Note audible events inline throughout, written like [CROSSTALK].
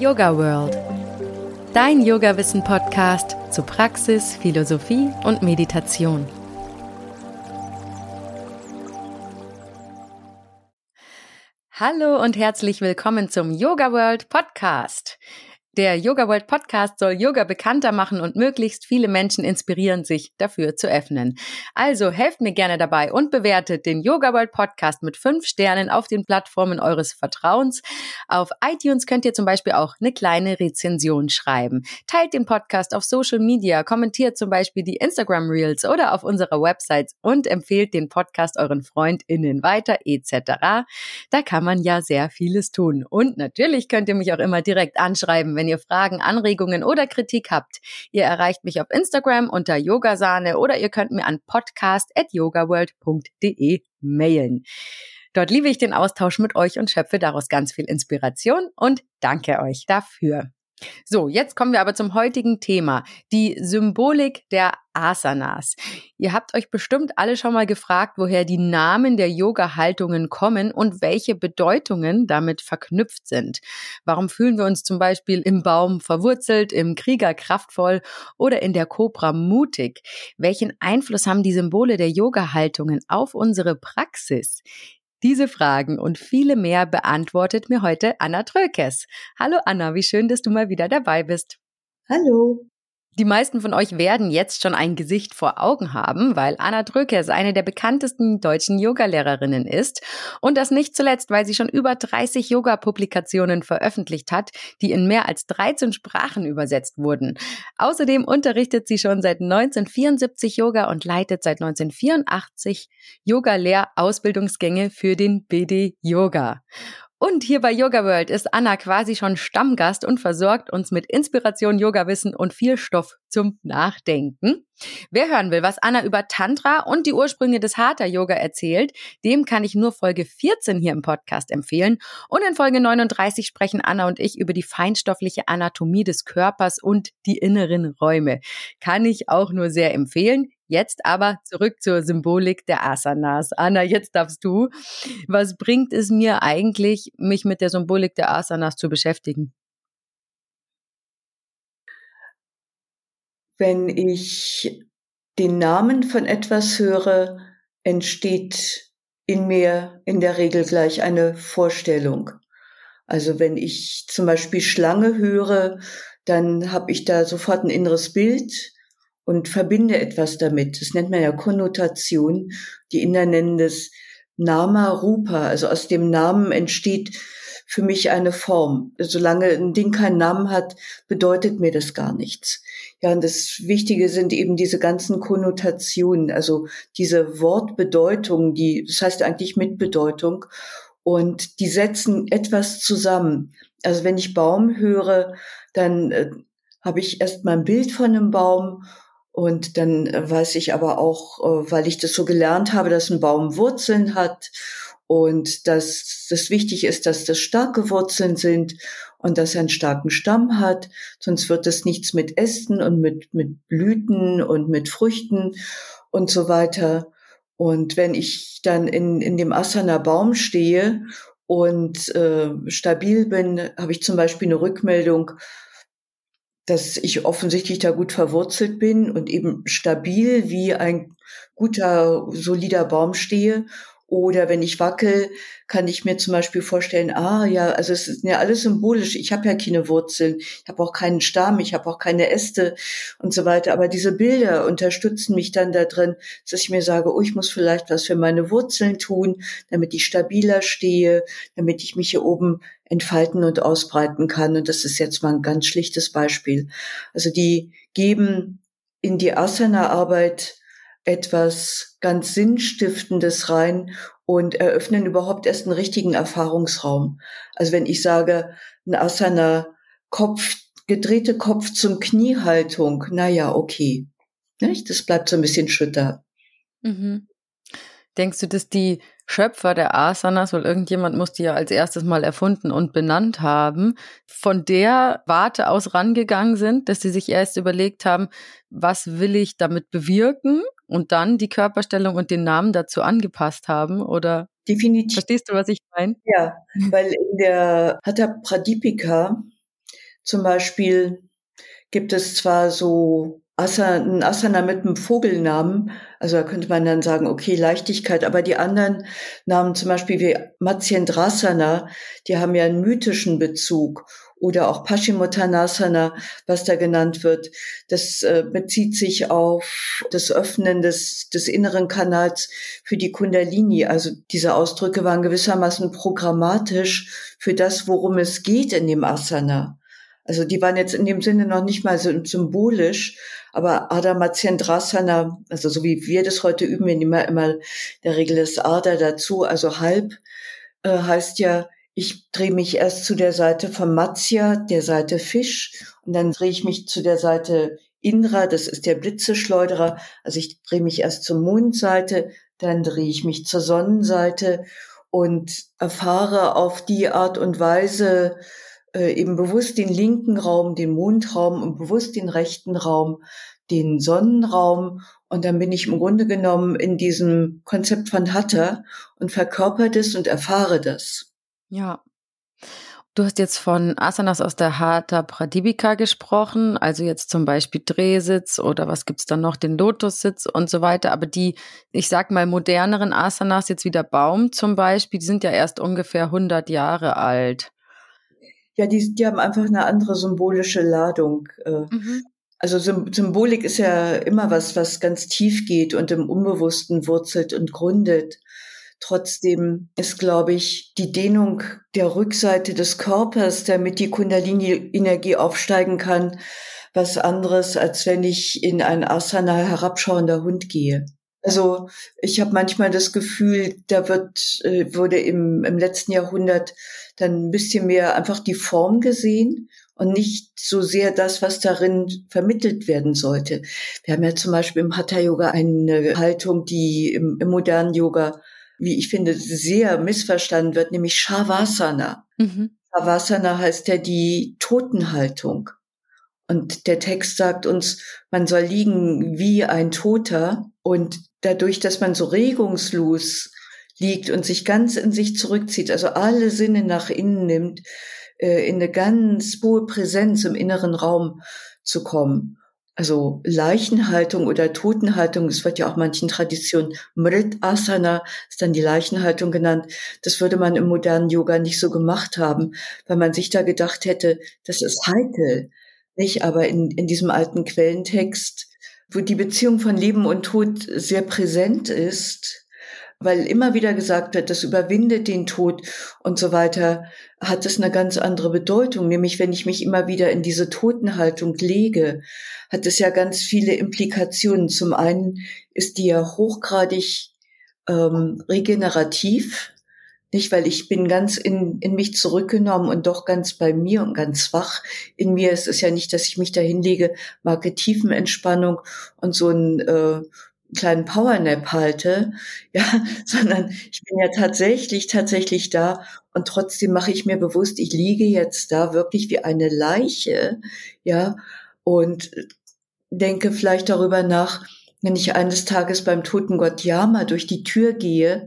Yoga World. Dein Yoga-Wissen-Podcast zu Praxis, Philosophie und Meditation. Hallo und herzlich willkommen zum Yoga World Podcast. Der Yoga World Podcast soll Yoga bekannter machen und möglichst viele Menschen inspirieren, sich dafür zu öffnen. Also helft mir gerne dabei und bewertet den Yoga World Podcast mit fünf Sternen auf den Plattformen eures Vertrauens. Auf iTunes könnt ihr zum Beispiel auch eine kleine Rezension schreiben. Teilt den Podcast auf Social Media, kommentiert zum Beispiel die Instagram Reels oder auf unserer Website und empfehlt den Podcast euren FreundInnen weiter etc. Da kann man ja sehr vieles tun. Und natürlich könnt ihr mich auch immer direkt anschreiben, wenn ihr Fragen, Anregungen oder Kritik habt. Ihr erreicht mich auf Instagram unter Yogasahne oder ihr könnt mir an podcast.yogaworld.de mailen. Dort liebe ich den Austausch mit euch und schöpfe daraus ganz viel Inspiration und danke euch dafür. So, jetzt kommen wir aber zum heutigen Thema, die Symbolik der Asanas. Ihr habt euch bestimmt alle schon mal gefragt, woher die Namen der Yoga-Haltungen kommen und welche Bedeutungen damit verknüpft sind. Warum fühlen wir uns zum Beispiel im Baum verwurzelt, im Krieger kraftvoll oder in der Kobra mutig? Welchen Einfluss haben die Symbole der Yoga-Haltungen auf unsere Praxis? Diese Fragen und viele mehr beantwortet mir heute Anna Trökes. Hallo Anna, wie schön, dass du mal wieder dabei bist. Hallo. Die meisten von euch werden jetzt schon ein Gesicht vor Augen haben, weil Anna Drökes eine der bekanntesten deutschen Yogalehrerinnen ist und das nicht zuletzt, weil sie schon über 30 Yoga-Publikationen veröffentlicht hat, die in mehr als 13 Sprachen übersetzt wurden. Außerdem unterrichtet sie schon seit 1974 Yoga und leitet seit 1984 Yoga-Lehrausbildungsgänge für den BD Yoga. Und hier bei Yoga World ist Anna quasi schon Stammgast und versorgt uns mit Inspiration, Yoga-Wissen und viel Stoff zum Nachdenken. Wer hören will, was Anna über Tantra und die Ursprünge des Hatha Yoga erzählt, dem kann ich nur Folge 14 hier im Podcast empfehlen. Und in Folge 39 sprechen Anna und ich über die feinstoffliche Anatomie des Körpers und die inneren Räume. Kann ich auch nur sehr empfehlen. Jetzt aber zurück zur Symbolik der Asanas. Anna, jetzt darfst du. Was bringt es mir eigentlich, mich mit der Symbolik der Asanas zu beschäftigen? Wenn ich den Namen von etwas höre, entsteht in mir in der Regel gleich eine Vorstellung. Also wenn ich zum Beispiel Schlange höre, dann habe ich da sofort ein inneres Bild und verbinde etwas damit. Das nennt man ja Konnotation. Die Inder nennen das Nama Rupa. Also aus dem Namen entsteht für mich eine Form. Solange ein Ding keinen Namen hat, bedeutet mir das gar nichts. Ja, und das Wichtige sind eben diese ganzen Konnotationen, also diese Wortbedeutung, die, das heißt eigentlich Mitbedeutung. Und die setzen etwas zusammen. Also wenn ich Baum höre, dann äh, habe ich erst mal ein Bild von einem Baum und dann äh, weiß ich aber auch, äh, weil ich das so gelernt habe, dass ein Baum Wurzeln hat und dass das wichtig ist, dass das starke Wurzeln sind und dass er einen starken Stamm hat. Sonst wird es nichts mit Ästen und mit, mit Blüten und mit Früchten und so weiter. Und wenn ich dann in, in dem Asana Baum stehe und äh, stabil bin, habe ich zum Beispiel eine Rückmeldung dass ich offensichtlich da gut verwurzelt bin und eben stabil wie ein guter, solider Baum stehe oder wenn ich wackel, kann ich mir zum Beispiel vorstellen, ah ja, also es ist ja alles symbolisch. Ich habe ja keine Wurzeln, ich habe auch keinen Stamm, ich habe auch keine Äste und so weiter. Aber diese Bilder unterstützen mich dann da drin, dass ich mir sage, oh, ich muss vielleicht was für meine Wurzeln tun, damit ich stabiler stehe, damit ich mich hier oben entfalten und ausbreiten kann. Und das ist jetzt mal ein ganz schlichtes Beispiel. Also die geben in die Asana-Arbeit etwas ganz Sinnstiftendes rein und eröffnen überhaupt erst einen richtigen Erfahrungsraum. Also wenn ich sage, ein Asana, Kopf, gedrehte Kopf zum Kniehaltung, na ja, okay. Nicht? Das bleibt so ein bisschen schütter. Mhm. Denkst du, dass die Schöpfer der Asanas, weil irgendjemand muss die ja als erstes mal erfunden und benannt haben, von der Warte aus rangegangen sind, dass sie sich erst überlegt haben, was will ich damit bewirken und dann die Körperstellung und den Namen dazu angepasst haben oder Definitiv. Verstehst du, was ich meine? Ja, weil in der Hatha Pradipika zum Beispiel gibt es zwar so ein Asana mit einem Vogelnamen, also da könnte man dann sagen, okay, Leichtigkeit, aber die anderen Namen, zum Beispiel wie Matsyendrasana, die haben ja einen mythischen Bezug oder auch Paschimottanasana, was da genannt wird. Das äh, bezieht sich auf das Öffnen des, des inneren Kanals für die Kundalini. Also diese Ausdrücke waren gewissermaßen programmatisch für das, worum es geht in dem Asana. Also die waren jetzt in dem Sinne noch nicht mal so symbolisch, aber Adamatsyendrasana, also so wie wir das heute üben, wir nehmen immer der Regel das Ada dazu, also halb, äh, heißt ja, ich drehe mich erst zu der Seite von Matsya, der Seite Fisch, und dann drehe ich mich zu der Seite Indra, das ist der Blitzeschleuderer. Also ich drehe mich erst zur Mondseite, dann drehe ich mich zur Sonnenseite und erfahre auf die Art und Weise äh, eben bewusst den linken Raum, den Mondraum und bewusst den rechten Raum, den Sonnenraum. Und dann bin ich im Grunde genommen in diesem Konzept von Hatha und verkörper das und erfahre das. Ja. Du hast jetzt von Asanas aus der Hatha Pradipika gesprochen, also jetzt zum Beispiel Drehsitz oder was gibt's dann noch, den Lotussitz und so weiter. Aber die, ich sag mal, moderneren Asanas, jetzt wie der Baum zum Beispiel, die sind ja erst ungefähr 100 Jahre alt. Ja, die, die haben einfach eine andere symbolische Ladung. Äh. Mhm. Also Symbolik ist ja immer was, was ganz tief geht und im Unbewussten wurzelt und gründet. Trotzdem ist, glaube ich, die Dehnung der Rückseite des Körpers, damit die Kundalini-Energie aufsteigen kann, was anderes, als wenn ich in ein Asana herabschauender Hund gehe. Also ich habe manchmal das Gefühl, da wird äh, wurde im, im letzten Jahrhundert dann ein bisschen mehr einfach die Form gesehen und nicht so sehr das, was darin vermittelt werden sollte. Wir haben ja zum Beispiel im Hatha Yoga eine Haltung, die im, im modernen Yoga wie ich finde, sehr missverstanden wird, nämlich Shavasana. Mhm. Shavasana heißt ja die Totenhaltung. Und der Text sagt uns, man soll liegen wie ein Toter. Und dadurch, dass man so regungslos liegt und sich ganz in sich zurückzieht, also alle Sinne nach innen nimmt, äh, in eine ganz hohe Präsenz im inneren Raum zu kommen also Leichenhaltung oder Totenhaltung, es wird ja auch manchen Traditionen Mrit Asana ist dann die Leichenhaltung genannt. Das würde man im modernen Yoga nicht so gemacht haben, weil man sich da gedacht hätte, das ist heikel, nicht? Aber in, in diesem alten Quellentext, wo die Beziehung von Leben und Tod sehr präsent ist, weil immer wieder gesagt wird, das überwindet den Tod und so weiter, hat es eine ganz andere Bedeutung. Nämlich, wenn ich mich immer wieder in diese Totenhaltung lege, hat es ja ganz viele Implikationen. Zum einen ist die ja hochgradig ähm, regenerativ, nicht, weil ich bin ganz in, in mich zurückgenommen und doch ganz bei mir und ganz wach. In mir ist es ja nicht, dass ich mich da hinlege, mag Tiefenentspannung und so ein äh, kleinen Powernap halte, [LAUGHS] ja, sondern ich bin ja tatsächlich, tatsächlich da und trotzdem mache ich mir bewusst, ich liege jetzt da wirklich wie eine Leiche, ja, und denke vielleicht darüber nach, wenn ich eines Tages beim toten Gott Yama durch die Tür gehe,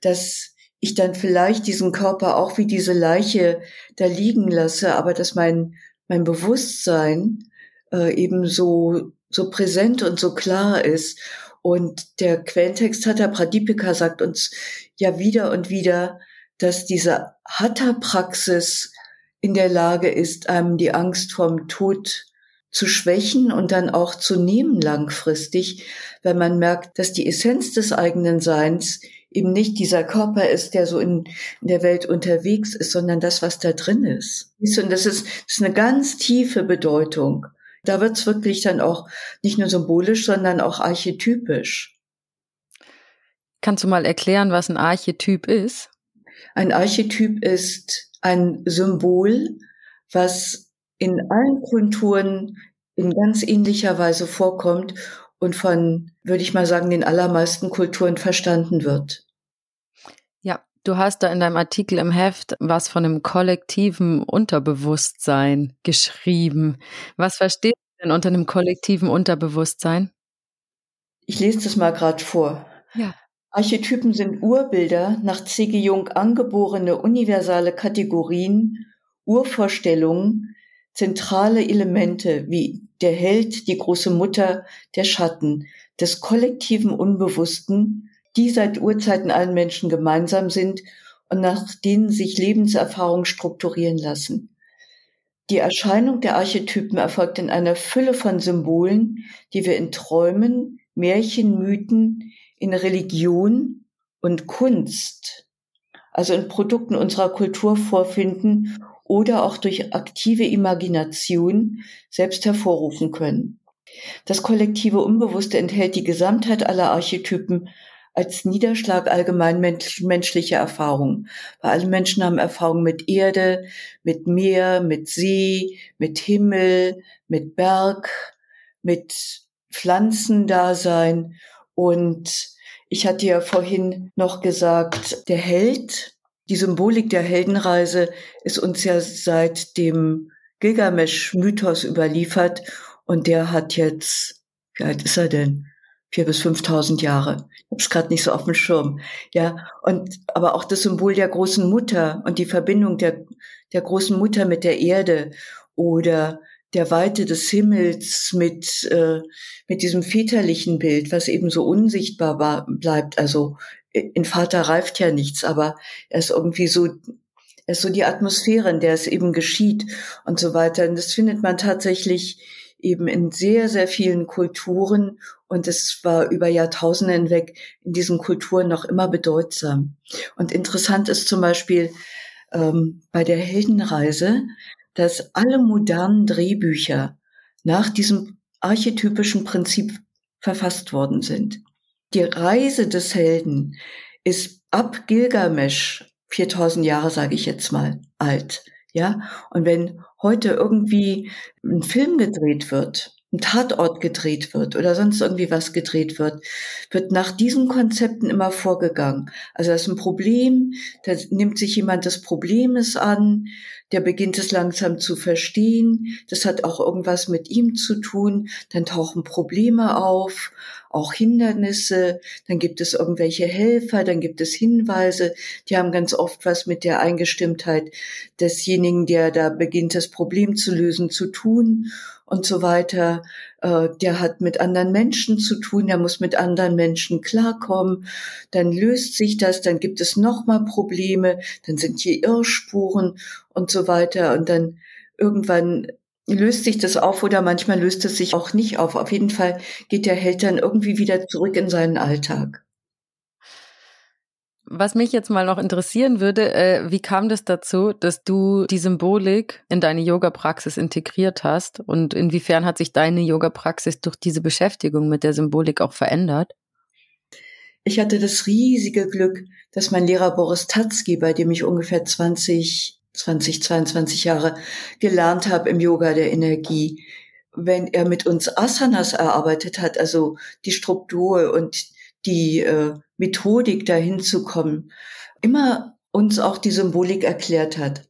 dass ich dann vielleicht diesen Körper auch wie diese Leiche da liegen lasse, aber dass mein, mein Bewusstsein äh, eben so, so präsent und so klar ist. Und der Quellentext Hatha Pradipika sagt uns ja wieder und wieder, dass diese Hatha-Praxis in der Lage ist, einem die Angst vorm Tod zu schwächen und dann auch zu nehmen langfristig, wenn man merkt, dass die Essenz des eigenen Seins eben nicht dieser Körper ist, der so in, in der Welt unterwegs ist, sondern das, was da drin ist. Und das ist, das ist eine ganz tiefe Bedeutung. Da wird's wirklich dann auch nicht nur symbolisch, sondern auch archetypisch. Kannst du mal erklären, was ein Archetyp ist? Ein Archetyp ist ein Symbol, was in allen Kulturen in ganz ähnlicher Weise vorkommt und von, würde ich mal sagen, den allermeisten Kulturen verstanden wird. Ja, du hast da in deinem Artikel im Heft was von einem kollektiven Unterbewusstsein geschrieben. Was verstehst du denn unter einem kollektiven Unterbewusstsein? Ich lese das mal gerade vor. Ja. Archetypen sind Urbilder, nach C.G. Jung angeborene universale Kategorien, Urvorstellungen, zentrale Elemente wie der Held, die große Mutter, der Schatten, des kollektiven Unbewussten, die seit Urzeiten allen Menschen gemeinsam sind und nach denen sich Lebenserfahrungen strukturieren lassen. Die Erscheinung der Archetypen erfolgt in einer Fülle von Symbolen, die wir in Träumen, Märchen, Mythen, in Religion und Kunst, also in Produkten unserer Kultur vorfinden oder auch durch aktive Imagination selbst hervorrufen können. Das kollektive Unbewusste enthält die Gesamtheit aller Archetypen als Niederschlag allgemein menschlicher Erfahrungen. Weil alle Menschen haben Erfahrungen mit Erde, mit Meer, mit See, mit Himmel, mit Berg, mit Pflanzendasein. Und ich hatte ja vorhin noch gesagt, der Held, die Symbolik der Heldenreise ist uns ja seit dem Gilgamesch-Mythos überliefert und der hat jetzt, wie alt ist er denn? Vier bis fünftausend Jahre. Ich habe es gerade nicht so auf dem Schirm. Ja, und aber auch das Symbol der großen Mutter und die Verbindung der der großen Mutter mit der Erde oder der Weite des Himmels mit äh, mit diesem väterlichen Bild, was eben so unsichtbar war, bleibt. Also in Vater reift ja nichts, aber er ist irgendwie so er ist so die Atmosphäre, in der es eben geschieht und so weiter. Und das findet man tatsächlich eben in sehr, sehr vielen Kulturen und es war über Jahrtausende hinweg in diesen Kulturen noch immer bedeutsam. Und interessant ist zum Beispiel ähm, bei der Heldenreise, dass alle modernen Drehbücher nach diesem archetypischen Prinzip verfasst worden sind. Die Reise des Helden ist ab Gilgamesch 4000 Jahre, sage ich jetzt mal, alt. Ja, und wenn heute irgendwie ein Film gedreht wird, ein Tatort gedreht wird oder sonst irgendwie was gedreht wird, wird nach diesen Konzepten immer vorgegangen. Also das ist ein Problem, da nimmt sich jemand des Problems an, der beginnt es langsam zu verstehen, das hat auch irgendwas mit ihm zu tun, dann tauchen Probleme auf auch Hindernisse, dann gibt es irgendwelche Helfer, dann gibt es Hinweise, die haben ganz oft was mit der Eingestimmtheit desjenigen, der da beginnt, das Problem zu lösen, zu tun und so weiter. Äh, der hat mit anderen Menschen zu tun, der muss mit anderen Menschen klarkommen. Dann löst sich das, dann gibt es nochmal Probleme, dann sind hier Irrspuren und so weiter. Und dann irgendwann löst sich das auf oder manchmal löst es sich auch nicht auf. Auf jeden Fall geht der Held dann irgendwie wieder zurück in seinen Alltag. Was mich jetzt mal noch interessieren würde, äh, wie kam das dazu, dass du die Symbolik in deine Yoga-Praxis integriert hast und inwiefern hat sich deine Yoga-Praxis durch diese Beschäftigung mit der Symbolik auch verändert? Ich hatte das riesige Glück, dass mein Lehrer Boris Tatzki, bei dem ich ungefähr 20 20, 22 Jahre gelernt habe im Yoga der Energie, wenn er mit uns Asanas erarbeitet hat, also die Struktur und die äh, Methodik dahin zu kommen, immer uns auch die Symbolik erklärt hat,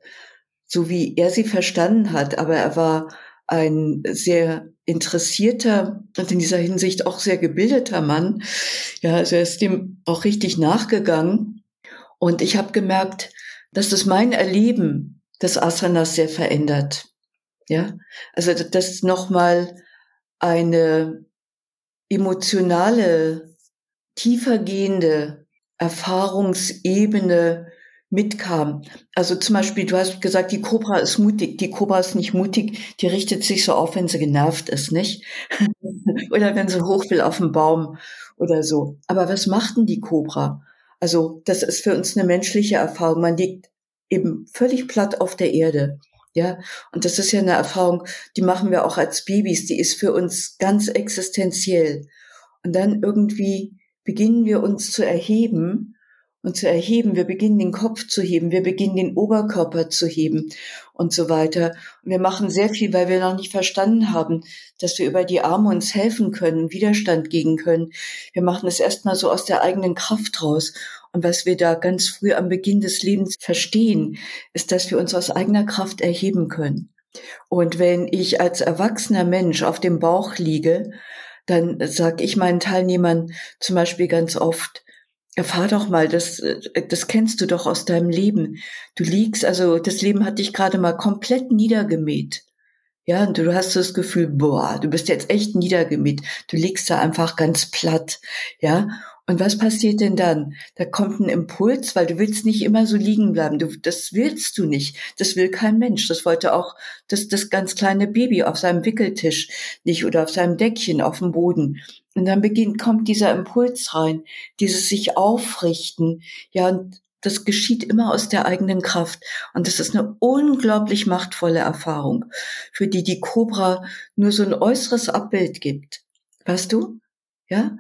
so wie er sie verstanden hat. Aber er war ein sehr interessierter und in dieser Hinsicht auch sehr gebildeter Mann. Ja, also er ist dem auch richtig nachgegangen. Und ich habe gemerkt, dass das mein Erleben des Asanas sehr verändert. Ja, also dass nochmal eine emotionale, tiefergehende Erfahrungsebene mitkam. Also zum Beispiel, du hast gesagt, die Cobra ist mutig. Die Cobra ist nicht mutig, die richtet sich so auf, wenn sie genervt ist, nicht? [LAUGHS] oder wenn sie hoch will auf den Baum oder so. Aber was macht denn die Cobra? Also das ist für uns eine menschliche Erfahrung. Man liegt eben völlig platt auf der Erde. Ja, und das ist ja eine Erfahrung, die machen wir auch als Babys, die ist für uns ganz existenziell. Und dann irgendwie beginnen wir uns zu erheben und zu erheben. Wir beginnen den Kopf zu heben, wir beginnen den Oberkörper zu heben und so weiter. Und wir machen sehr viel, weil wir noch nicht verstanden haben, dass wir über die Arme uns helfen können, Widerstand gegen können. Wir machen es erstmal so aus der eigenen Kraft raus. Und was wir da ganz früh am Beginn des Lebens verstehen, ist, dass wir uns aus eigener Kraft erheben können. Und wenn ich als erwachsener Mensch auf dem Bauch liege, dann sage ich meinen Teilnehmern zum Beispiel ganz oft, Erfahr doch mal, das, äh, das kennst du doch aus deinem Leben. Du liegst, also das Leben hat dich gerade mal komplett niedergemäht. Ja, und du hast das Gefühl, boah, du bist jetzt echt niedergemäht. Du liegst da einfach ganz platt. Ja, und was passiert denn dann? Da kommt ein Impuls, weil du willst nicht immer so liegen bleiben. Du, das willst du nicht. Das will kein Mensch. Das wollte auch das, das ganz kleine Baby auf seinem Wickeltisch nicht oder auf seinem Deckchen auf dem Boden. Und dann beginnt, kommt dieser Impuls rein, dieses sich aufrichten. Ja, und das geschieht immer aus der eigenen Kraft. Und das ist eine unglaublich machtvolle Erfahrung, für die die Cobra nur so ein äußeres Abbild gibt. Weißt du? Ja?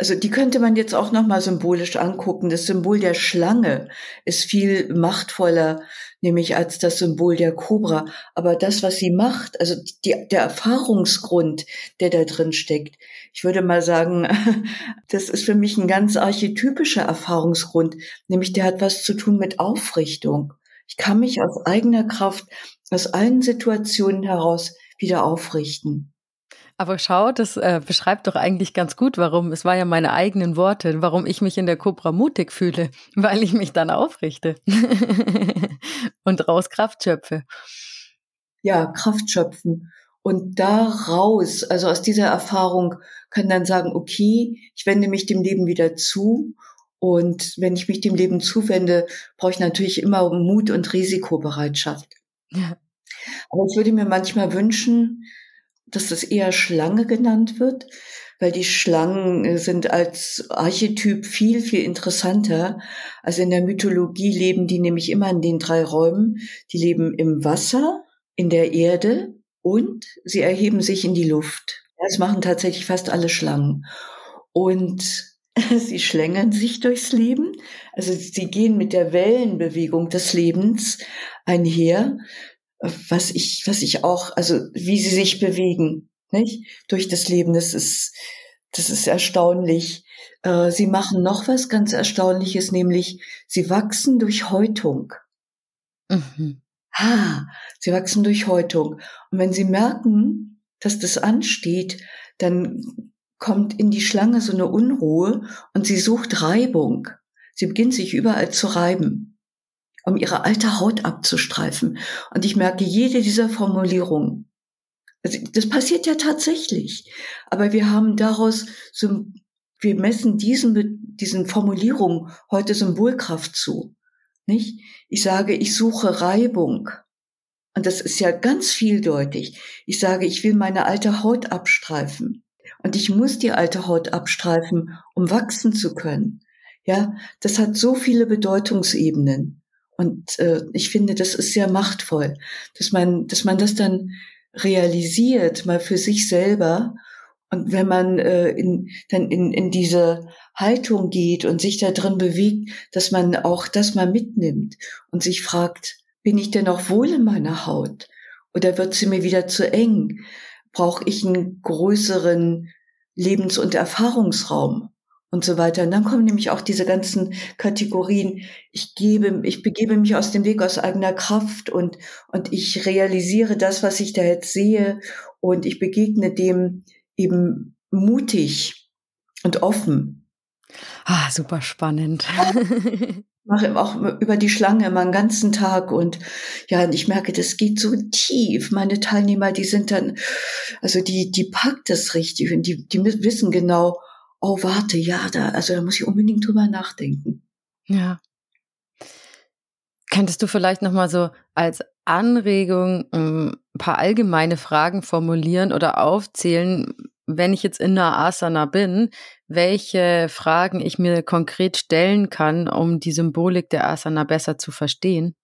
Also die könnte man jetzt auch nochmal symbolisch angucken. Das Symbol der Schlange ist viel machtvoller, nämlich als das Symbol der Kobra. Aber das, was sie macht, also die, der Erfahrungsgrund, der da drin steckt, ich würde mal sagen, [LAUGHS] das ist für mich ein ganz archetypischer Erfahrungsgrund, nämlich der hat was zu tun mit Aufrichtung. Ich kann mich aus eigener Kraft, aus allen Situationen heraus wieder aufrichten. Aber schau, das äh, beschreibt doch eigentlich ganz gut, warum, es war ja meine eigenen Worte, warum ich mich in der Cobra mutig fühle, [LAUGHS] weil ich mich dann aufrichte [LAUGHS] und raus Kraft schöpfe. Ja, Kraft schöpfen. Und daraus, also aus dieser Erfahrung, kann dann sagen, okay, ich wende mich dem Leben wieder zu. Und wenn ich mich dem Leben zuwende, brauche ich natürlich immer Mut und Risikobereitschaft. Ja. Aber ich würde mir manchmal wünschen, dass das eher Schlange genannt wird, weil die Schlangen sind als Archetyp viel, viel interessanter. Also in der Mythologie leben die nämlich immer in den drei Räumen. Die leben im Wasser, in der Erde und sie erheben sich in die Luft. Das machen tatsächlich fast alle Schlangen. Und [LAUGHS] sie schlängeln sich durchs Leben. Also sie gehen mit der Wellenbewegung des Lebens einher was ich, was ich auch, also wie sie sich bewegen, nicht? Durch das Leben, das ist, das ist erstaunlich. Äh, sie machen noch was ganz Erstaunliches, nämlich sie wachsen durch Häutung. Mhm. Ah, sie wachsen durch Häutung. Und wenn sie merken, dass das ansteht, dann kommt in die Schlange so eine Unruhe und sie sucht Reibung. Sie beginnt sich überall zu reiben um ihre alte Haut abzustreifen. Und ich merke jede dieser Formulierungen. Also das passiert ja tatsächlich. Aber wir haben daraus wir messen diesen, diesen Formulierungen heute Symbolkraft zu. Nicht? Ich sage, ich suche Reibung. Und das ist ja ganz vieldeutig. Ich sage, ich will meine alte Haut abstreifen. Und ich muss die alte Haut abstreifen, um wachsen zu können. Ja, das hat so viele Bedeutungsebenen. Und äh, ich finde, das ist sehr machtvoll, dass man, dass man das dann realisiert, mal für sich selber. Und wenn man äh, in, dann in, in diese Haltung geht und sich da drin bewegt, dass man auch das mal mitnimmt und sich fragt, bin ich denn auch wohl in meiner Haut? Oder wird sie mir wieder zu eng? Brauche ich einen größeren Lebens- und Erfahrungsraum? Und so weiter. Und dann kommen nämlich auch diese ganzen Kategorien. Ich gebe, ich begebe mich aus dem Weg aus eigener Kraft und, und ich realisiere das, was ich da jetzt sehe und ich begegne dem eben mutig und offen. Ah, super spannend. [LAUGHS] mache auch über die Schlange immer einen ganzen Tag und ja, und ich merke, das geht so tief. Meine Teilnehmer, die sind dann, also die, die packt das richtig und die, die wissen genau, oh warte, ja, da, also da muss ich unbedingt drüber nachdenken. Ja. Könntest du vielleicht nochmal so als Anregung ein paar allgemeine Fragen formulieren oder aufzählen, wenn ich jetzt in einer Asana bin, welche Fragen ich mir konkret stellen kann, um die Symbolik der Asana besser zu verstehen?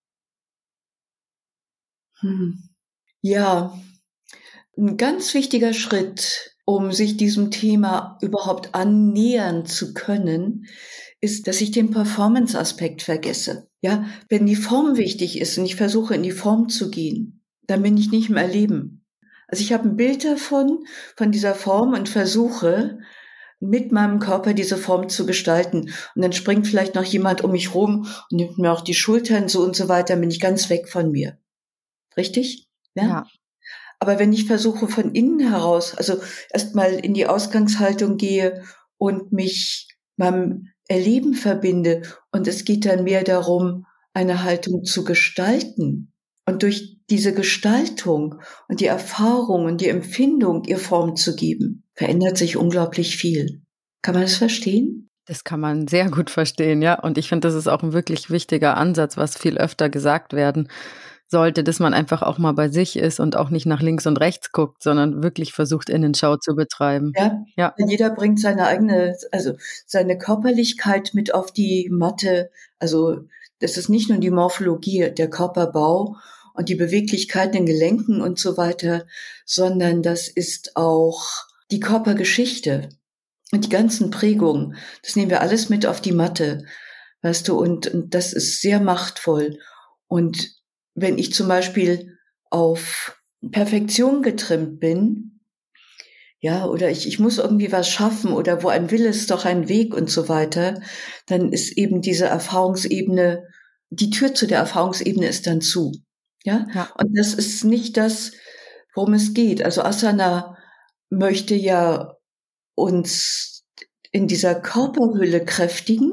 Hm. Ja, ein ganz wichtiger Schritt um sich diesem Thema überhaupt annähern zu können, ist, dass ich den Performance-Aspekt vergesse. Ja, wenn die Form wichtig ist und ich versuche in die Form zu gehen, dann bin ich nicht im Erleben. Also ich habe ein Bild davon, von dieser Form und versuche mit meinem Körper diese Form zu gestalten. Und dann springt vielleicht noch jemand um mich rum und nimmt mir auch die Schultern so und so weiter, bin ich ganz weg von mir. Richtig? Ja. ja. Aber wenn ich versuche von innen heraus, also erstmal in die Ausgangshaltung gehe und mich meinem Erleben verbinde und es geht dann mehr darum, eine Haltung zu gestalten und durch diese Gestaltung und die Erfahrung und die Empfindung ihr Form zu geben, verändert sich unglaublich viel. Kann man das verstehen? Das kann man sehr gut verstehen, ja. Und ich finde, das ist auch ein wirklich wichtiger Ansatz, was viel öfter gesagt werden sollte, dass man einfach auch mal bei sich ist und auch nicht nach links und rechts guckt, sondern wirklich versucht, Innenschau zu betreiben. Ja, ja. Jeder bringt seine eigene, also seine Körperlichkeit mit auf die Matte. Also das ist nicht nur die Morphologie, der Körperbau und die Beweglichkeit in den Gelenken und so weiter, sondern das ist auch die Körpergeschichte und die ganzen Prägungen. Das nehmen wir alles mit auf die Matte, weißt du, und, und das ist sehr machtvoll. Und wenn ich zum Beispiel auf Perfektion getrimmt bin, ja, oder ich, ich muss irgendwie was schaffen oder wo ein Wille ist doch ein Weg und so weiter, dann ist eben diese Erfahrungsebene, die Tür zu der Erfahrungsebene ist dann zu. Ja? ja. Und das ist nicht das, worum es geht. Also Asana möchte ja uns in dieser Körperhülle kräftigen.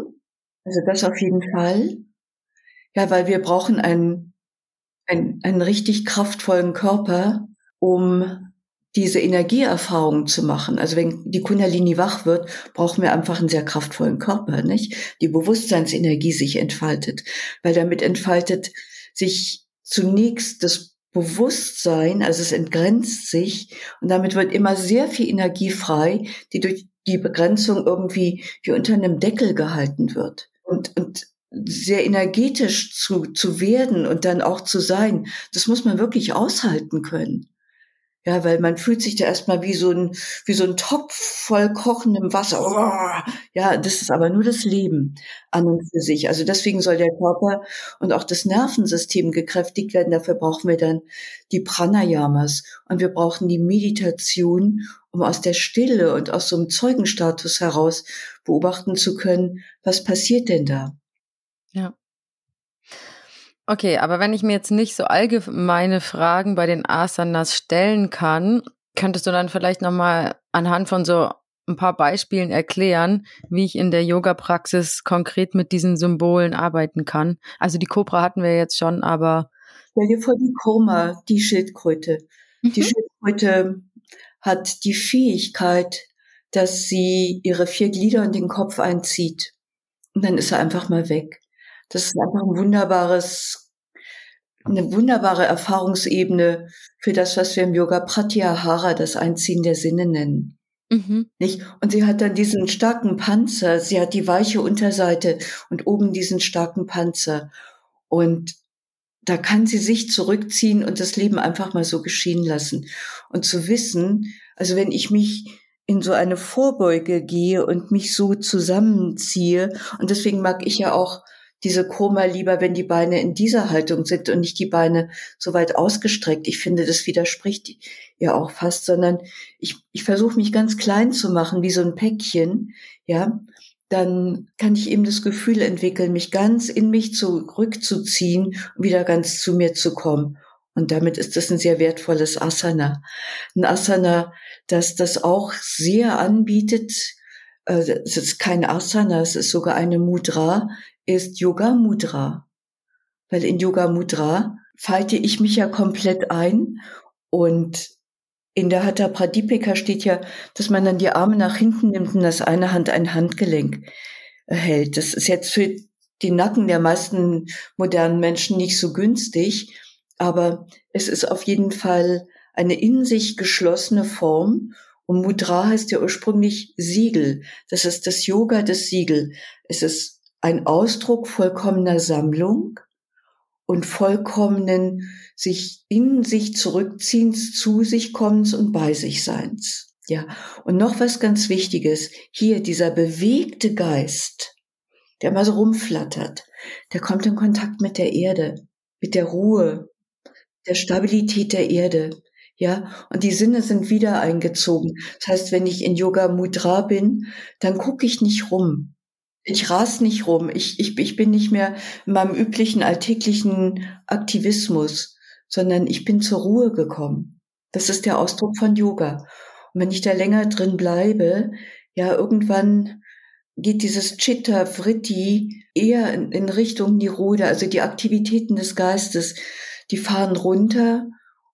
Also das auf jeden Fall. Ja, weil wir brauchen einen, einen, einen richtig kraftvollen Körper, um diese Energieerfahrung zu machen. Also wenn die Kundalini wach wird, brauchen wir einfach einen sehr kraftvollen Körper, nicht? Die Bewusstseinsenergie sich entfaltet, weil damit entfaltet sich zunächst das Bewusstsein, also es entgrenzt sich und damit wird immer sehr viel Energie frei, die durch die Begrenzung irgendwie wie unter einem Deckel gehalten wird. Und, und sehr energetisch zu, zu werden und dann auch zu sein, das muss man wirklich aushalten können. Ja, weil man fühlt sich da erstmal wie so ein, wie so ein Topf voll kochendem Wasser. Ja, das ist aber nur das Leben an und für sich. Also deswegen soll der Körper und auch das Nervensystem gekräftigt werden. Dafür brauchen wir dann die Pranayamas und wir brauchen die Meditation, um aus der Stille und aus so einem Zeugenstatus heraus beobachten zu können, was passiert denn da? Ja. Okay, aber wenn ich mir jetzt nicht so allgemeine Fragen bei den Asanas stellen kann, könntest du dann vielleicht nochmal anhand von so ein paar Beispielen erklären, wie ich in der Yoga-Praxis konkret mit diesen Symbolen arbeiten kann. Also die Cobra hatten wir jetzt schon, aber. Stell dir vor, die Kurma, die Schildkröte. Mhm. Die Schildkröte hat die Fähigkeit, dass sie ihre vier Glieder und den Kopf einzieht. Und dann ist er einfach mal weg. Das ist einfach ein wunderbares, eine wunderbare Erfahrungsebene für das, was wir im Yoga Pratyahara das Einziehen der Sinne nennen. Mhm. Nicht? Und sie hat dann diesen starken Panzer, sie hat die weiche Unterseite und oben diesen starken Panzer. Und da kann sie sich zurückziehen und das Leben einfach mal so geschehen lassen. Und zu wissen, also wenn ich mich in so eine Vorbeuge gehe und mich so zusammenziehe, und deswegen mag ich ja auch diese Koma lieber, wenn die Beine in dieser Haltung sind und nicht die Beine so weit ausgestreckt. Ich finde, das widerspricht ja auch fast, sondern ich, ich versuche mich ganz klein zu machen, wie so ein Päckchen, ja. Dann kann ich eben das Gefühl entwickeln, mich ganz in mich zurückzuziehen und wieder ganz zu mir zu kommen. Und damit ist das ein sehr wertvolles Asana. Ein Asana, das das auch sehr anbietet, es ist kein Asana, es ist sogar eine Mudra, ist Yoga Mudra. Weil in Yoga Mudra falte ich mich ja komplett ein und in der Hatha Pradipika steht ja, dass man dann die Arme nach hinten nimmt und das eine Hand ein Handgelenk hält. Das ist jetzt für die Nacken der meisten modernen Menschen nicht so günstig, aber es ist auf jeden Fall eine in sich geschlossene Form und Mudra heißt ja ursprünglich Siegel. Das ist das Yoga des Siegel. Es ist ein Ausdruck vollkommener Sammlung und vollkommenen sich in sich zurückziehens, zu sich kommens und bei sich seins. Ja. Und noch was ganz Wichtiges. Hier dieser bewegte Geist, der mal so rumflattert, der kommt in Kontakt mit der Erde, mit der Ruhe, der Stabilität der Erde. Ja, und die Sinne sind wieder eingezogen. Das heißt, wenn ich in Yoga Mudra bin, dann gucke ich nicht rum. Ich ras nicht rum. Ich, ich, ich bin nicht mehr in meinem üblichen alltäglichen Aktivismus, sondern ich bin zur Ruhe gekommen. Das ist der Ausdruck von Yoga. Und wenn ich da länger drin bleibe, ja, irgendwann geht dieses Chitta Vritti eher in, in Richtung Niroda, also die Aktivitäten des Geistes, die fahren runter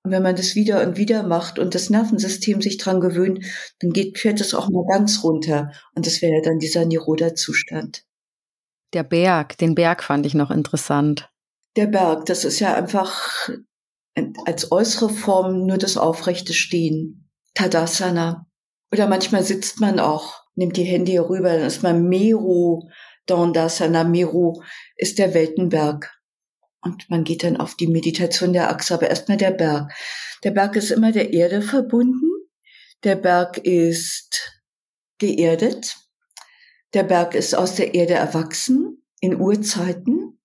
und wenn man das wieder und wieder macht und das Nervensystem sich dran gewöhnt, dann geht, fährt es auch mal ganz runter. Und das wäre ja dann dieser Niroda-Zustand. Der Berg, den Berg fand ich noch interessant. Der Berg, das ist ja einfach als äußere Form nur das aufrechte Stehen. Tadasana. Oder manchmal sitzt man auch, nimmt die Hände hier rüber, dann ist man Meru, Dandasana Meru ist der Weltenberg. Und man geht dann auf die Meditation der Achse, aber erstmal der Berg. Der Berg ist immer der Erde verbunden. Der Berg ist geerdet. Der Berg ist aus der Erde erwachsen in Urzeiten.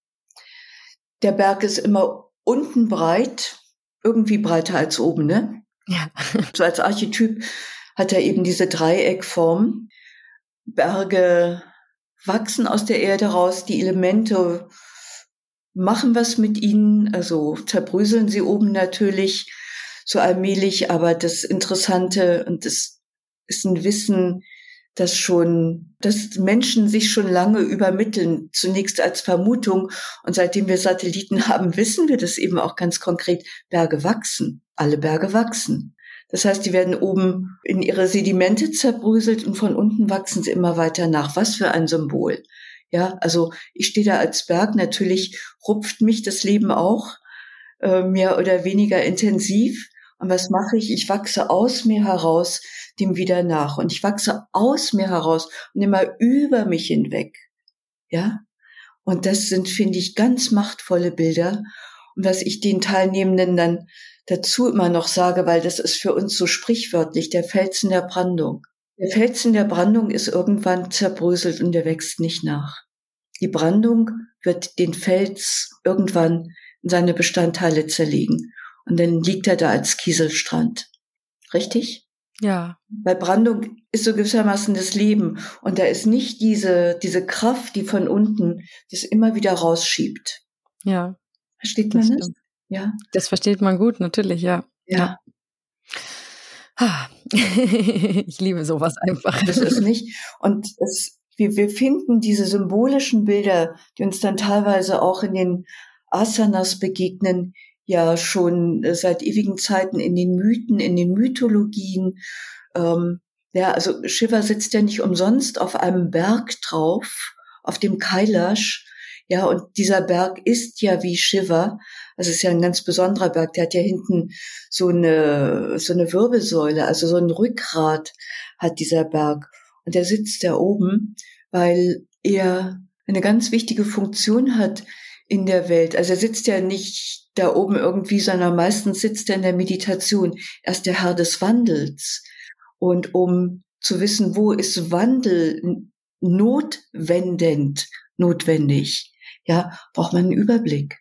Der Berg ist immer unten breit, irgendwie breiter als oben, ne? Ja. So als Archetyp hat er eben diese Dreieckform. Berge wachsen aus der Erde raus, die Elemente machen was mit ihnen, also zerbröseln sie oben natürlich so allmählich, aber das Interessante und das ist ein Wissen, das schon, dass Menschen sich schon lange übermitteln, zunächst als Vermutung. Und seitdem wir Satelliten [LAUGHS] haben, wissen wir das eben auch ganz konkret. Berge wachsen. Alle Berge wachsen. Das heißt, die werden oben in ihre Sedimente zerbröselt und von unten wachsen sie immer weiter nach. Was für ein Symbol. Ja, also ich stehe da als Berg. Natürlich rupft mich das Leben auch äh, mehr oder weniger intensiv. Und was mache ich? Ich wachse aus mir heraus dem wieder nach. Und ich wachse aus mir heraus und immer über mich hinweg. Ja? Und das sind, finde ich, ganz machtvolle Bilder. Und was ich den Teilnehmenden dann dazu immer noch sage, weil das ist für uns so sprichwörtlich, der Felsen der Brandung. Der Felsen der Brandung ist irgendwann zerbröselt und der wächst nicht nach. Die Brandung wird den Fels irgendwann in seine Bestandteile zerlegen. Und dann liegt er da als Kieselstrand. Richtig? Ja. Weil Brandung ist so gewissermaßen das Leben. Und da ist nicht diese, diese Kraft, die von unten das immer wieder rausschiebt. Ja. Versteht man das? Ja. Das versteht man gut, natürlich, ja. Ja. ja. [LAUGHS] ich liebe sowas einfach. Das ist nicht. Und es, wir, wir finden diese symbolischen Bilder, die uns dann teilweise auch in den Asanas begegnen, ja schon äh, seit ewigen Zeiten in den Mythen, in den Mythologien. Ähm, ja, also Shiva sitzt ja nicht umsonst auf einem Berg drauf, auf dem Kailash. Ja, und dieser Berg ist ja wie Shiva. Das ist ja ein ganz besonderer Berg. Der hat ja hinten so eine, so eine Wirbelsäule, also so ein Rückgrat hat dieser Berg. Und der sitzt da oben, weil er eine ganz wichtige Funktion hat in der Welt. Also er sitzt ja nicht da oben irgendwie, sondern meistens sitzt er in der Meditation. Er ist der Herr des Wandels. Und um zu wissen, wo ist Wandel notwendend, notwendig, ja, braucht man einen Überblick.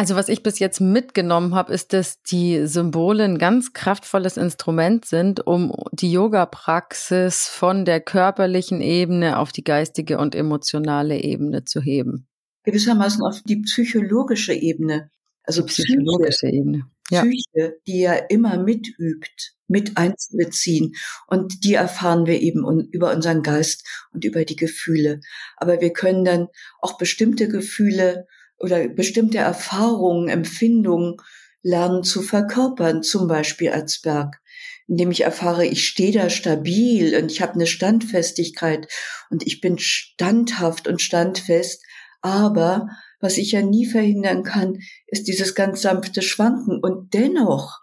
Also was ich bis jetzt mitgenommen habe, ist, dass die Symbole ein ganz kraftvolles Instrument sind, um die Yoga-Praxis von der körperlichen Ebene auf die geistige und emotionale Ebene zu heben gewissermaßen auf die psychologische Ebene. Also psychologische Psyche, Ebene. Ja. Psyche, die ja immer mitübt, mit einzubeziehen. Und die erfahren wir eben über unseren Geist und über die Gefühle. Aber wir können dann auch bestimmte Gefühle oder bestimmte Erfahrungen, Empfindungen lernen zu verkörpern, zum Beispiel als Berg, indem ich erfahre, ich stehe da stabil und ich habe eine Standfestigkeit und ich bin standhaft und standfest aber was ich ja nie verhindern kann, ist dieses ganz sanfte Schwanken. Und dennoch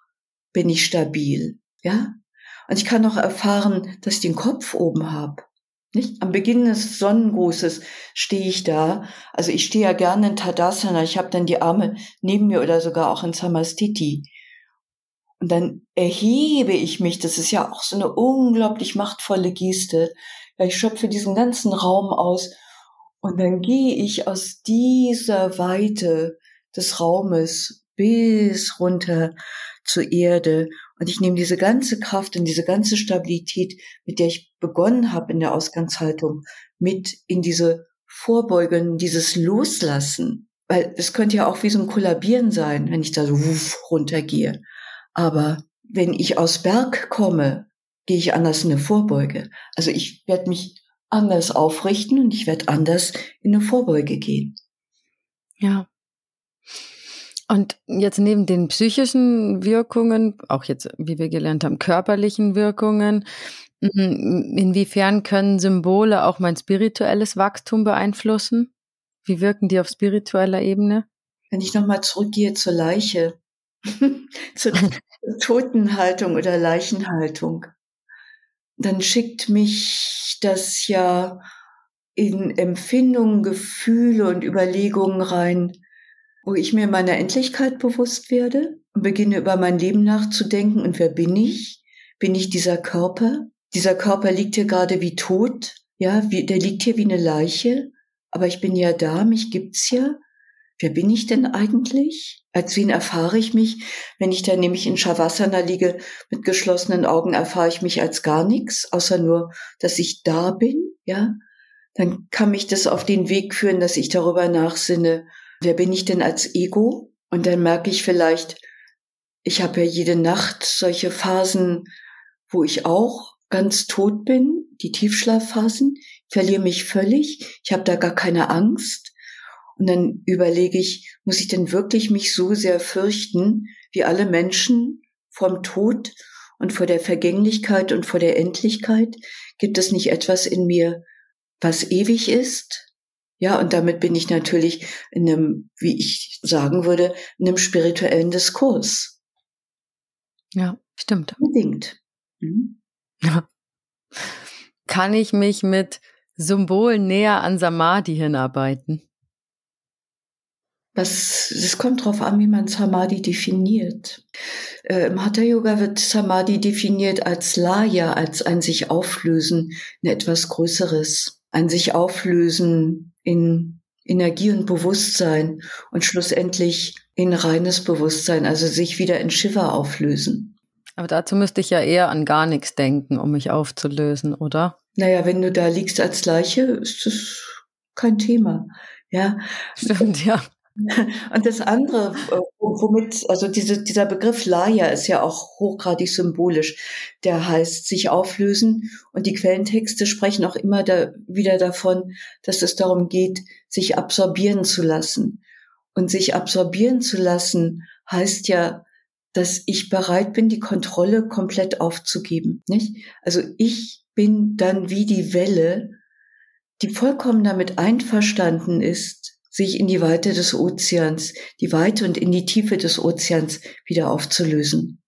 bin ich stabil, ja. Und ich kann auch erfahren, dass ich den Kopf oben habe. Nicht? Am Beginn des Sonnengrußes stehe ich da. Also ich stehe ja gerne in Tadasana. Ich habe dann die Arme neben mir oder sogar auch in Samastiti. Und dann erhebe ich mich. Das ist ja auch so eine unglaublich machtvolle Geste. Ich schöpfe diesen ganzen Raum aus und dann gehe ich aus dieser Weite des Raumes bis runter zur Erde und ich nehme diese ganze Kraft und diese ganze Stabilität, mit der ich begonnen habe in der Ausgangshaltung, mit in diese Vorbeugen, dieses Loslassen. Weil es könnte ja auch wie so ein Kollabieren sein, wenn ich da so runtergehe. Aber wenn ich aus Berg komme, gehe ich anders in eine Vorbeuge. Also ich werde mich anders aufrichten und ich werde anders in eine Vorbeuge gehen. Ja. Und jetzt neben den psychischen Wirkungen, auch jetzt, wie wir gelernt haben, körperlichen Wirkungen, mm, inwiefern können Symbole auch mein spirituelles Wachstum beeinflussen? Wie wirken die auf spiritueller Ebene? Wenn ich nochmal zurückgehe zur Leiche, [LAUGHS] zur Totenhaltung oder Leichenhaltung, dann schickt mich das ja in Empfindungen, Gefühle und Überlegungen rein, wo ich mir meiner Endlichkeit bewusst werde und beginne über mein Leben nachzudenken und wer bin ich? Bin ich dieser Körper? Dieser Körper liegt hier gerade wie tot, ja, wie, der liegt hier wie eine Leiche, aber ich bin ja da, mich gibt's ja. Wer bin ich denn eigentlich? Als wen erfahre ich mich? Wenn ich da nämlich in Shavasana liege, mit geschlossenen Augen erfahre ich mich als gar nichts, außer nur, dass ich da bin, ja? Dann kann mich das auf den Weg führen, dass ich darüber nachsinne, wer bin ich denn als Ego? Und dann merke ich vielleicht, ich habe ja jede Nacht solche Phasen, wo ich auch ganz tot bin, die Tiefschlafphasen, ich verliere mich völlig, ich habe da gar keine Angst. Und dann überlege ich, muss ich denn wirklich mich so sehr fürchten, wie alle Menschen vom Tod und vor der Vergänglichkeit und vor der Endlichkeit? Gibt es nicht etwas in mir, was ewig ist? Ja, und damit bin ich natürlich in einem, wie ich sagen würde, in einem spirituellen Diskurs. Ja, stimmt. Unbedingt. Mhm. Ja. [LAUGHS] Kann ich mich mit Symbolen näher an Samadhi hinarbeiten? Das, das kommt darauf an, wie man Samadhi definiert. Äh, Im Hatha Yoga wird Samadhi definiert als Laya, als ein sich auflösen in etwas Größeres, ein sich auflösen in Energie und Bewusstsein und schlussendlich in reines Bewusstsein, also sich wieder in Shiva auflösen. Aber dazu müsste ich ja eher an gar nichts denken, um mich aufzulösen, oder? Naja, wenn du da liegst als Leiche, ist das kein Thema. Ja. Stimmt, ja. [LAUGHS] Und das andere, äh, womit, also diese, dieser Begriff Laya ist ja auch hochgradig symbolisch. Der heißt sich auflösen und die Quellentexte sprechen auch immer da, wieder davon, dass es darum geht, sich absorbieren zu lassen. Und sich absorbieren zu lassen heißt ja, dass ich bereit bin, die Kontrolle komplett aufzugeben, nicht? Also ich bin dann wie die Welle, die vollkommen damit einverstanden ist, sich in die Weite des Ozeans, die Weite und in die Tiefe des Ozeans wieder aufzulösen.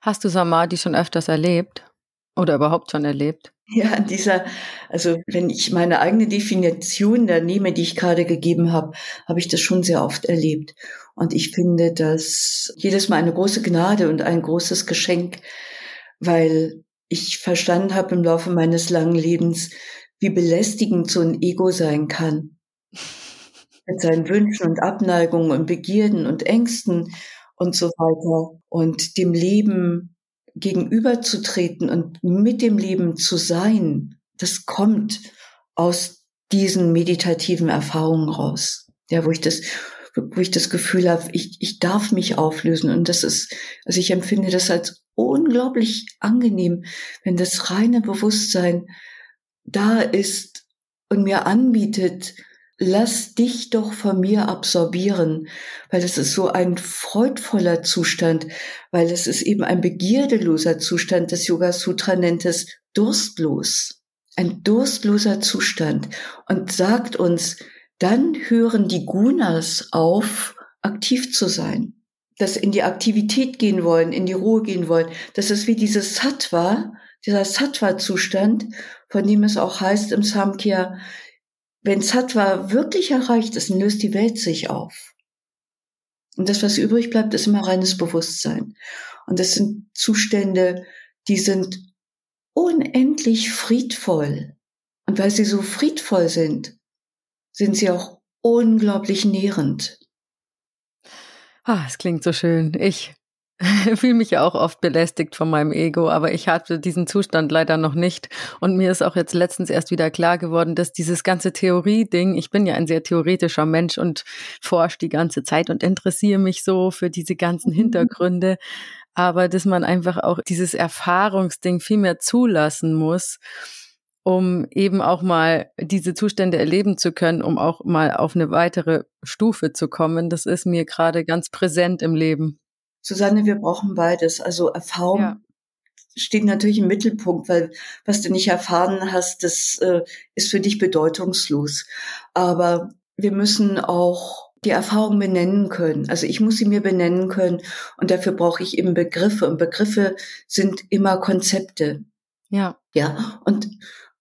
Hast du Samadhi schon öfters erlebt? Oder überhaupt schon erlebt? Ja, dieser, also wenn ich meine eigene Definition da nehme, die ich gerade gegeben habe, habe ich das schon sehr oft erlebt. Und ich finde das jedes Mal eine große Gnade und ein großes Geschenk, weil ich verstanden habe im Laufe meines langen Lebens, wie belästigend so ein Ego sein kann [LAUGHS] mit seinen Wünschen und Abneigungen und Begierden und Ängsten und so weiter und dem Leben gegenüberzutreten und mit dem Leben zu sein, das kommt aus diesen meditativen Erfahrungen raus. Ja, wo ich das, wo ich das Gefühl habe, ich, ich darf mich auflösen. Und das ist, also ich empfinde das als unglaublich angenehm, wenn das reine Bewusstsein da ist und mir anbietet, lass dich doch von mir absorbieren, weil es ist so ein freudvoller Zustand, weil es ist eben ein begierdeloser Zustand. Das Yoga Sutra nennt es durstlos. Ein durstloser Zustand und sagt uns, dann hören die Gunas auf, aktiv zu sein. Dass in die Aktivität gehen wollen, in die Ruhe gehen wollen. Das ist wie dieses Sattva, dieser Sattva-Zustand, von dem es auch heißt im Samkhya, wenn Sattva wirklich erreicht ist, dann löst die Welt sich auf. Und das, was übrig bleibt, ist immer reines Bewusstsein. Und das sind Zustände, die sind unendlich friedvoll. Und weil sie so friedvoll sind, sind sie auch unglaublich nährend. Ah, es klingt so schön. Ich [LAUGHS] fühle mich ja auch oft belästigt von meinem Ego, aber ich hatte diesen Zustand leider noch nicht. Und mir ist auch jetzt letztens erst wieder klar geworden, dass dieses ganze Theorie-Ding, ich bin ja ein sehr theoretischer Mensch und forsche die ganze Zeit und interessiere mich so für diese ganzen mhm. Hintergründe, aber dass man einfach auch dieses Erfahrungsding viel mehr zulassen muss um eben auch mal diese Zustände erleben zu können, um auch mal auf eine weitere Stufe zu kommen. Das ist mir gerade ganz präsent im Leben. Susanne, wir brauchen beides. Also Erfahrung ja. steht natürlich im Mittelpunkt, weil was du nicht erfahren hast, das äh, ist für dich bedeutungslos. Aber wir müssen auch die Erfahrung benennen können. Also ich muss sie mir benennen können und dafür brauche ich eben Begriffe und Begriffe sind immer Konzepte. Ja. Ja. Und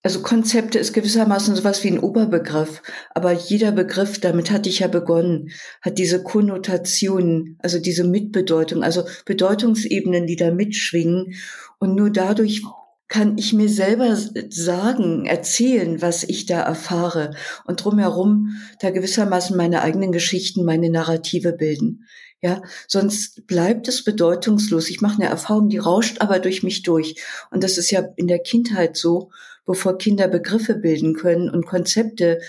also Konzepte ist gewissermaßen sowas wie ein Oberbegriff, aber jeder Begriff, damit hatte ich ja begonnen, hat diese Konnotationen, also diese Mitbedeutung, also Bedeutungsebenen, die da mitschwingen. Und nur dadurch kann ich mir selber sagen, erzählen, was ich da erfahre und drumherum da gewissermaßen meine eigenen Geschichten, meine Narrative bilden. Ja, sonst bleibt es bedeutungslos. Ich mache eine Erfahrung, die rauscht aber durch mich durch. Und das ist ja in der Kindheit so, bevor Kinder Begriffe bilden können und Konzepte,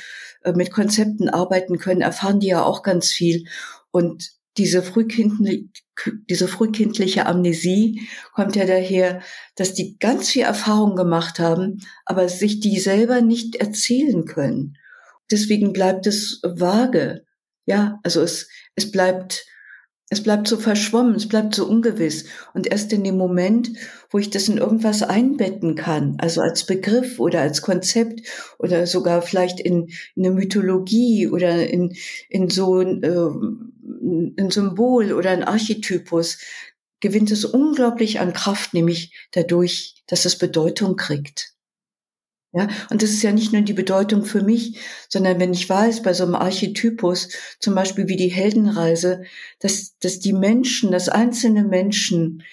äh, mit Konzepten arbeiten können, erfahren die ja auch ganz viel. Und diese, frühkindli diese frühkindliche Amnesie kommt ja daher, dass die ganz viel Erfahrung gemacht haben, aber sich die selber nicht erzählen können. Deswegen bleibt es vage. Ja, also es, es bleibt es bleibt so verschwommen, es bleibt so ungewiss. Und erst in dem Moment, wo ich das in irgendwas einbetten kann, also als Begriff oder als Konzept oder sogar vielleicht in, in eine Mythologie oder in, in so ein, äh, ein Symbol oder ein Archetypus, gewinnt es unglaublich an Kraft, nämlich dadurch, dass es Bedeutung kriegt. Ja, und das ist ja nicht nur die Bedeutung für mich, sondern wenn ich weiß, bei so einem Archetypus, zum Beispiel wie die Heldenreise, dass, dass die Menschen, dass einzelne Menschen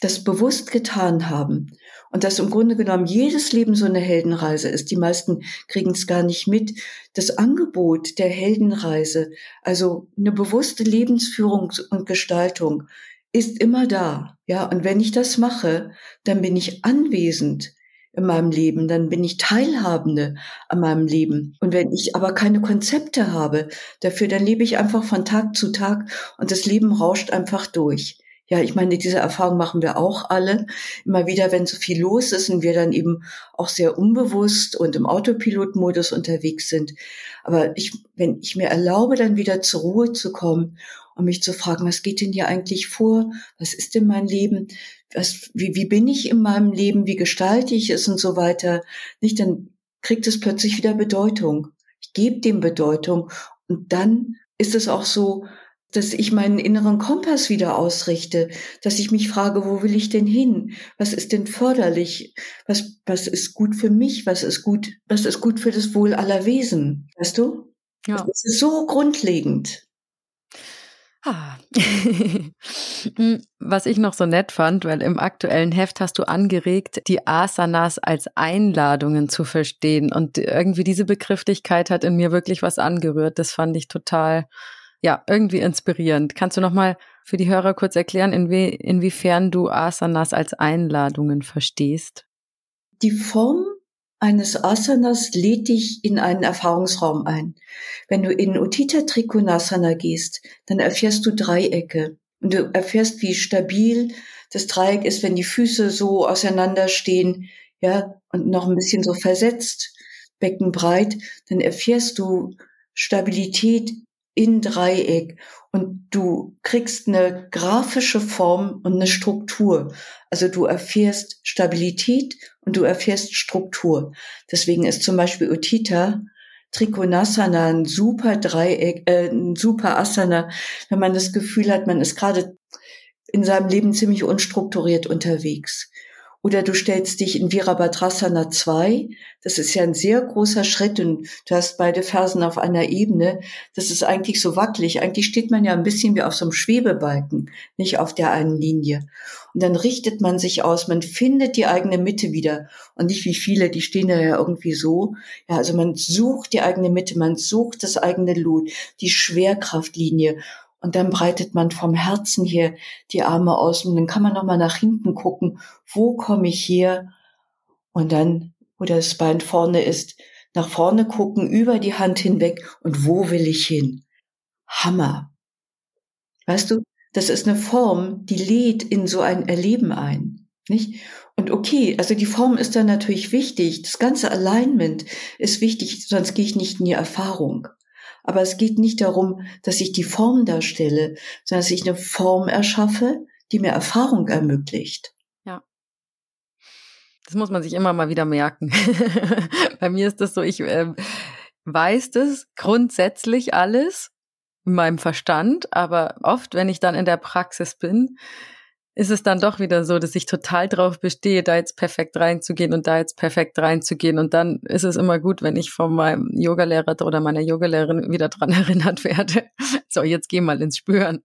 das bewusst getan haben und dass im Grunde genommen jedes Leben so eine Heldenreise ist. Die meisten kriegen es gar nicht mit. Das Angebot der Heldenreise, also eine bewusste Lebensführung und Gestaltung, ist immer da. Ja, und wenn ich das mache, dann bin ich anwesend in meinem Leben, dann bin ich Teilhabende an meinem Leben. Und wenn ich aber keine Konzepte habe dafür, dann lebe ich einfach von Tag zu Tag und das Leben rauscht einfach durch. Ja, ich meine, diese Erfahrung machen wir auch alle. Immer wieder, wenn so viel los ist und wir dann eben auch sehr unbewusst und im Autopilotmodus unterwegs sind. Aber ich, wenn ich mir erlaube, dann wieder zur Ruhe zu kommen und mich zu fragen, was geht denn hier eigentlich vor? Was ist denn mein Leben? Was, wie, wie bin ich in meinem Leben? Wie gestalte ich es und so weiter? Nicht, dann kriegt es plötzlich wieder Bedeutung. Ich gebe dem Bedeutung und dann ist es auch so, dass ich meinen inneren Kompass wieder ausrichte, dass ich mich frage, wo will ich denn hin? Was ist denn förderlich? Was, was ist gut für mich? Was ist gut, was ist gut für das Wohl aller Wesen? Weißt du? Ja. Das ist so grundlegend. Ah. [LAUGHS] Hm, was ich noch so nett fand, weil im aktuellen Heft hast du angeregt, die Asanas als Einladungen zu verstehen. Und irgendwie diese Begrifflichkeit hat in mir wirklich was angerührt. Das fand ich total, ja, irgendwie inspirierend. Kannst du nochmal für die Hörer kurz erklären, inwie inwiefern du Asanas als Einladungen verstehst? Die Form eines Asanas lädt dich in einen Erfahrungsraum ein. Wenn du in Uttita Trikonasana gehst, dann erfährst du Dreiecke und du erfährst, wie stabil das Dreieck ist, wenn die Füße so auseinanderstehen, ja, und noch ein bisschen so versetzt, beckenbreit, dann erfährst du Stabilität in Dreieck und du kriegst eine grafische Form und eine Struktur. Also du erfährst Stabilität und du erfährst Struktur. Deswegen ist zum Beispiel Utita Trikonasana ein super Dreieck, äh, ein super Asana, wenn man das Gefühl hat, man ist gerade in seinem Leben ziemlich unstrukturiert unterwegs. Oder du stellst dich in Virabhadrasana 2. Das ist ja ein sehr großer Schritt und du hast beide Fersen auf einer Ebene. Das ist eigentlich so wackelig. Eigentlich steht man ja ein bisschen wie auf so einem Schwebebalken, nicht auf der einen Linie. Und dann richtet man sich aus, man findet die eigene Mitte wieder. Und nicht wie viele, die stehen ja irgendwie so. Ja, also man sucht die eigene Mitte, man sucht das eigene Lot, die Schwerkraftlinie. Und dann breitet man vom Herzen her die Arme aus und dann kann man nochmal nach hinten gucken, wo komme ich her? Und dann, wo das Bein vorne ist, nach vorne gucken, über die Hand hinweg und wo will ich hin? Hammer. Weißt du, das ist eine Form, die lädt in so ein Erleben ein. Nicht? Und okay, also die Form ist dann natürlich wichtig. Das ganze Alignment ist wichtig, sonst gehe ich nicht in die Erfahrung. Aber es geht nicht darum, dass ich die Form darstelle, sondern dass ich eine Form erschaffe, die mir Erfahrung ermöglicht. Ja. Das muss man sich immer mal wieder merken. [LAUGHS] Bei mir ist das so, ich äh, weiß das grundsätzlich alles in meinem Verstand, aber oft, wenn ich dann in der Praxis bin, ist es dann doch wieder so, dass ich total drauf bestehe, da jetzt perfekt reinzugehen und da jetzt perfekt reinzugehen. Und dann ist es immer gut, wenn ich von meinem Yogalehrer oder meiner Yogalehrerin wieder dran [LAUGHS] erinnert werde. So, jetzt geh mal ins Spüren.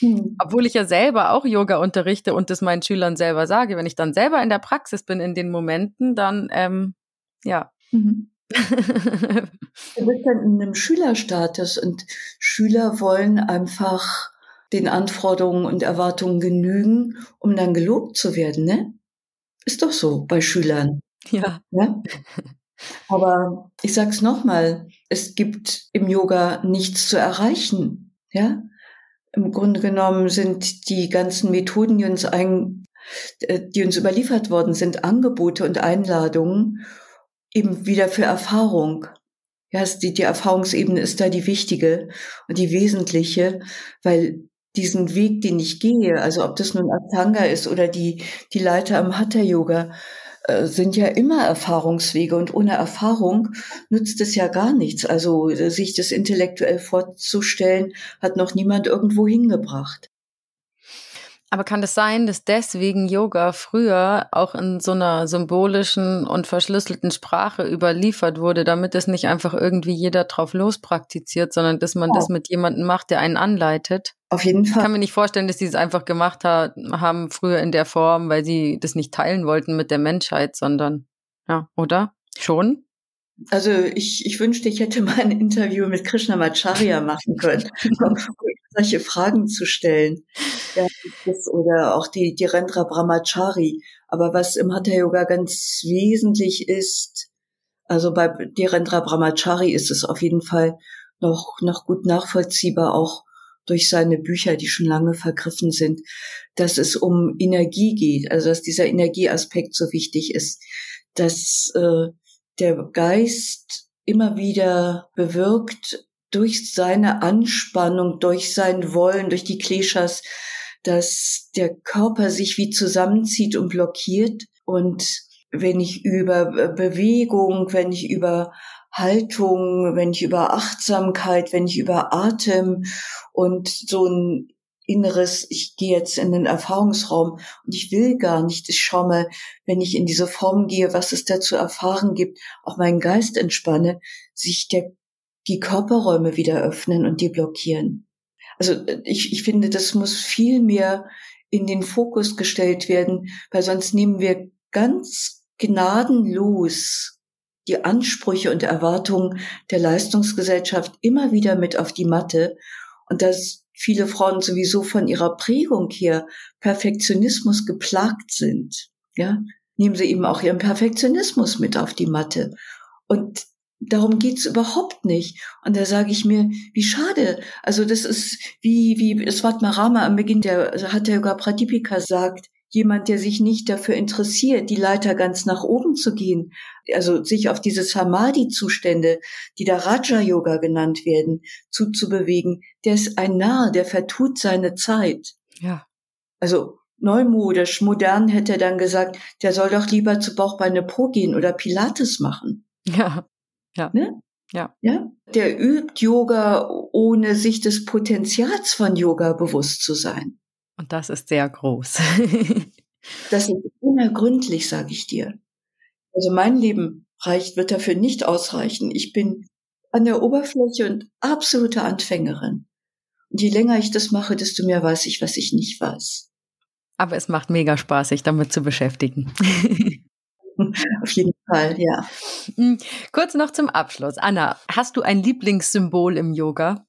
Mhm. Obwohl ich ja selber auch Yoga unterrichte und das meinen Schülern selber sage. Wenn ich dann selber in der Praxis bin in den Momenten, dann, ähm, ja. Mhm. [LAUGHS] du bist dann in einem Schülerstatus und Schüler wollen einfach den Anforderungen und Erwartungen genügen, um dann gelobt zu werden, ne? Ist doch so bei Schülern. Ja. ja? [LAUGHS] Aber ich sag's nochmal, es gibt im Yoga nichts zu erreichen, ja? Im Grunde genommen sind die ganzen Methoden, die uns ein, äh, die uns überliefert worden sind, Angebote und Einladungen, eben wieder für Erfahrung. Ja, die, die Erfahrungsebene ist da die wichtige und die wesentliche, weil diesen Weg, den ich gehe, also ob das nun Ashtanga ist oder die, die Leiter am Hatha-Yoga, äh, sind ja immer Erfahrungswege und ohne Erfahrung nützt es ja gar nichts. Also äh, sich das intellektuell vorzustellen, hat noch niemand irgendwo hingebracht. Aber kann es sein, dass deswegen Yoga früher auch in so einer symbolischen und verschlüsselten Sprache überliefert wurde, damit es nicht einfach irgendwie jeder drauf lospraktiziert, sondern dass man ja. das mit jemandem macht, der einen anleitet? Auf jeden Fall. Ich kann mir nicht vorstellen, dass sie es einfach gemacht ha haben früher in der Form, weil sie das nicht teilen wollten mit der Menschheit, sondern ja, oder? Schon? Also ich, ich wünschte, ich hätte mal ein Interview mit Krishnamacharya machen können, [LAUGHS] um solche Fragen zu stellen. [LAUGHS] Ja, oder auch die, die Rendra Brahmachari. Aber was im Hatha Yoga ganz wesentlich ist, also bei Direndra Brahmachari ist es auf jeden Fall noch, noch gut nachvollziehbar, auch durch seine Bücher, die schon lange vergriffen sind, dass es um Energie geht, also dass dieser Energieaspekt so wichtig ist, dass äh, der Geist immer wieder bewirkt durch seine Anspannung, durch sein Wollen, durch die Kleshas, dass der Körper sich wie zusammenzieht und blockiert. Und wenn ich über Bewegung, wenn ich über Haltung, wenn ich über Achtsamkeit, wenn ich über Atem und so ein inneres, ich gehe jetzt in den Erfahrungsraum und ich will gar nicht, ich schaue mal, wenn ich in diese Form gehe, was es da zu erfahren gibt, auch meinen Geist entspanne, sich der, die Körperräume wieder öffnen und die blockieren. Also ich, ich finde, das muss viel mehr in den Fokus gestellt werden, weil sonst nehmen wir ganz gnadenlos die Ansprüche und Erwartungen der Leistungsgesellschaft immer wieder mit auf die Matte. Und das viele Frauen sowieso von ihrer Prägung her Perfektionismus geplagt sind, ja, nehmen sie eben auch ihren Perfektionismus mit auf die Matte. Und darum geht's überhaupt nicht. Und da sage ich mir, wie schade. Also das ist wie, wie Svatmarama am Beginn der hat der Yoga Pradipika sagt, jemand, der sich nicht dafür interessiert, die Leiter ganz nach oben zu gehen, also sich auf diese Samadhi-Zustände, die da Raja-Yoga genannt werden, zuzubewegen, der ist ein Narr, der vertut seine Zeit. Ja. Also neumodisch, modern hätte er dann gesagt, der soll doch lieber zu Bauchbeine Pro gehen oder Pilates machen. Ja, ja. Ne? Ja. ja. Der übt Yoga, ohne sich des Potenzials von Yoga bewusst zu sein. Und das ist sehr groß. [LAUGHS] das ist unergründlich, sage ich dir. Also mein Leben reicht, wird dafür nicht ausreichen. Ich bin an der Oberfläche und absolute Anfängerin. Und je länger ich das mache, desto mehr weiß ich, was ich nicht weiß. Aber es macht mega Spaß, sich damit zu beschäftigen. [LAUGHS] [LAUGHS] Auf jeden Fall, ja. Hm, kurz noch zum Abschluss. Anna, hast du ein Lieblingssymbol im Yoga?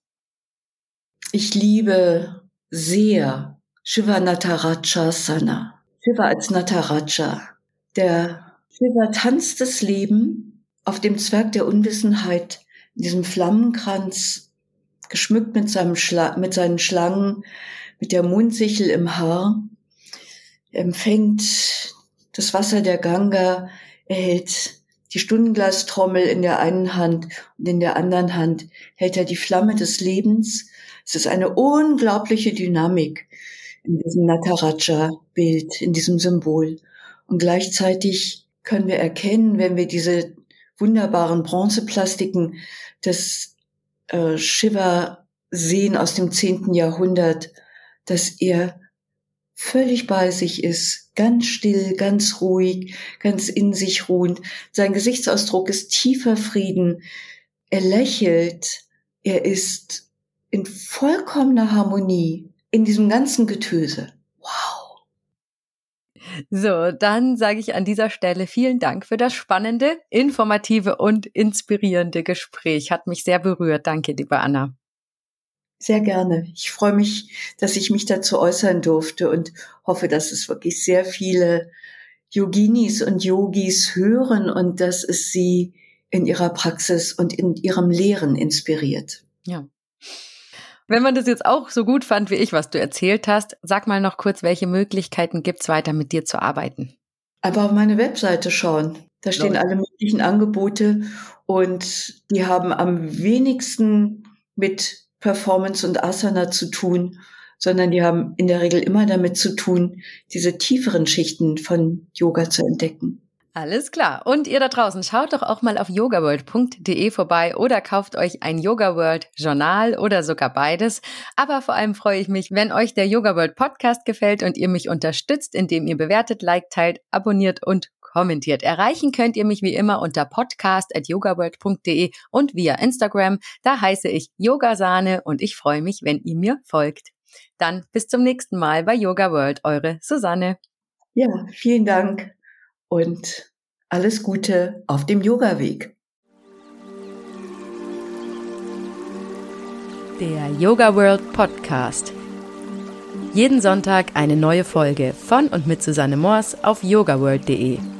Ich liebe sehr Shiva Natarajasana. Shiva als Nataraja. Der Shiva tanzt das Leben auf dem Zwerg der Unwissenheit, in diesem Flammenkranz, geschmückt mit, seinem Schla mit seinen Schlangen, mit der Mondsichel im Haar. empfängt das Wasser der Ganga, er hält die Stundenglastrommel in der einen Hand und in der anderen Hand hält er die Flamme des Lebens. Es ist eine unglaubliche Dynamik in diesem Nataraja-Bild, in diesem Symbol. Und gleichzeitig können wir erkennen, wenn wir diese wunderbaren Bronzeplastiken des äh, Shiva sehen aus dem zehnten Jahrhundert, dass er völlig bei sich ist, ganz still, ganz ruhig, ganz in sich ruhend. Sein Gesichtsausdruck ist tiefer Frieden. Er lächelt. Er ist in vollkommener Harmonie in diesem ganzen Getöse. Wow. So, dann sage ich an dieser Stelle vielen Dank für das spannende, informative und inspirierende Gespräch. Hat mich sehr berührt. Danke, liebe Anna. Sehr gerne. Ich freue mich, dass ich mich dazu äußern durfte und hoffe, dass es wirklich sehr viele Yoginis und Yogis hören und dass es sie in ihrer Praxis und in ihrem Lehren inspiriert. Ja. Wenn man das jetzt auch so gut fand wie ich, was du erzählt hast, sag mal noch kurz, welche Möglichkeiten gibt's weiter mit dir zu arbeiten? Einfach auf meine Webseite schauen. Da stehen alle möglichen Angebote und die haben am wenigsten mit Performance und Asana zu tun, sondern die haben in der Regel immer damit zu tun, diese tieferen Schichten von Yoga zu entdecken. Alles klar. Und ihr da draußen, schaut doch auch mal auf yogaworld.de vorbei oder kauft euch ein Yoga World Journal oder sogar beides. Aber vor allem freue ich mich, wenn euch der Yoga World Podcast gefällt und ihr mich unterstützt, indem ihr bewertet, liked, teilt, abonniert und kommentiert. Erreichen könnt ihr mich wie immer unter podcast.yogaworld.de und via Instagram. Da heiße ich Yogasahne und ich freue mich, wenn ihr mir folgt. Dann bis zum nächsten Mal bei Yoga World, eure Susanne. Ja, vielen Dank und alles Gute auf dem Yoga-Weg. Der Yoga World Podcast. Jeden Sonntag eine neue Folge von und mit Susanne Moors auf yogaworld.de.